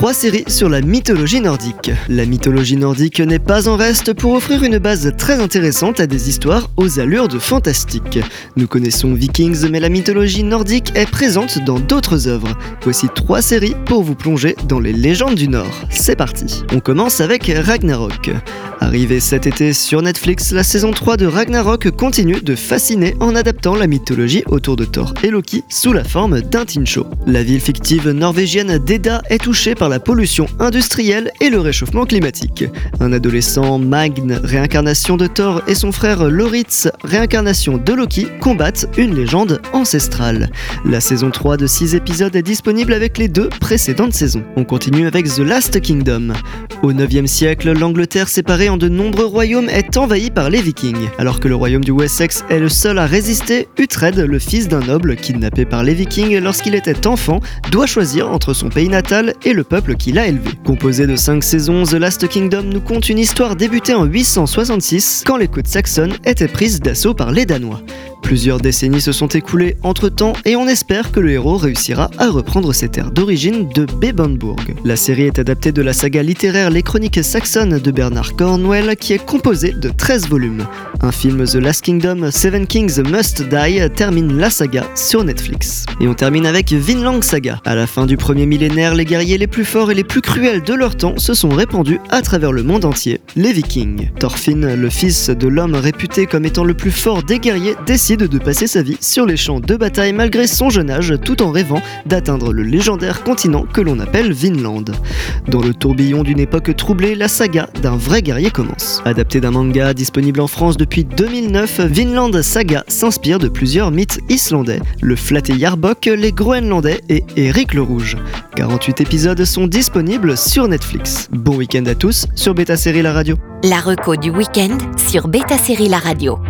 Trois séries sur la mythologie nordique. La mythologie nordique n'est pas en reste pour offrir une base très intéressante à des histoires aux allures de fantastique. Nous connaissons Vikings, mais la mythologie nordique est présente dans d'autres œuvres. Voici trois séries pour vous plonger dans les légendes du Nord. C'est parti. On commence avec Ragnarok. Arrivée cet été sur Netflix, la saison 3 de Ragnarok continue de fasciner en adaptant la mythologie autour de Thor et Loki sous la forme d'un teen show. La ville fictive norvégienne d'Eda est touchée par la pollution industrielle et le réchauffement climatique. Un adolescent, Magne, réincarnation de Thor, et son frère Loritz, réincarnation de Loki, combattent une légende ancestrale. La saison 3 de 6 épisodes est disponible avec les deux précédentes saisons. On continue avec The Last Kingdom. Au 9e siècle, l'Angleterre séparée en de nombreux royaumes est envahi par les Vikings. Alors que le royaume du Wessex est le seul à résister, Uhtred, le fils d'un noble kidnappé par les Vikings lorsqu'il était enfant, doit choisir entre son pays natal et le peuple qui l'a élevé. Composé de 5 saisons, The Last Kingdom nous compte une histoire débutée en 866 quand les côtes saxonnes étaient prises d'assaut par les Danois. Plusieurs décennies se sont écoulées entre-temps et on espère que le héros réussira à reprendre ses terres d'origine de Bebenburg. La série est adaptée de la saga littéraire Les Chroniques saxonnes de Bernard Cornwell qui est composée de 13 volumes. Un film The Last Kingdom, Seven Kings Must Die termine la saga sur Netflix. Et on termine avec Vinland Saga. À la fin du premier millénaire, les guerriers les plus forts et les plus cruels de leur temps se sont répandus à travers le monde entier, les Vikings. Thorfinn, le fils de l'homme réputé comme étant le plus fort des guerriers, décide de passer sa vie sur les champs de bataille malgré son jeune âge tout en rêvant d'atteindre le légendaire continent que l'on appelle Vinland. Dans le tourbillon d'une époque troublée, la saga d'un vrai guerrier commence. Adapté d'un manga disponible en France depuis 2009, Vinland Saga s'inspire de plusieurs mythes islandais, le Flatté Yarbok, les Groenlandais et Eric le Rouge. 48 épisodes sont disponibles sur Netflix. Bon week-end à tous sur Beta Série La Radio. La reco du week-end sur Beta Série La Radio.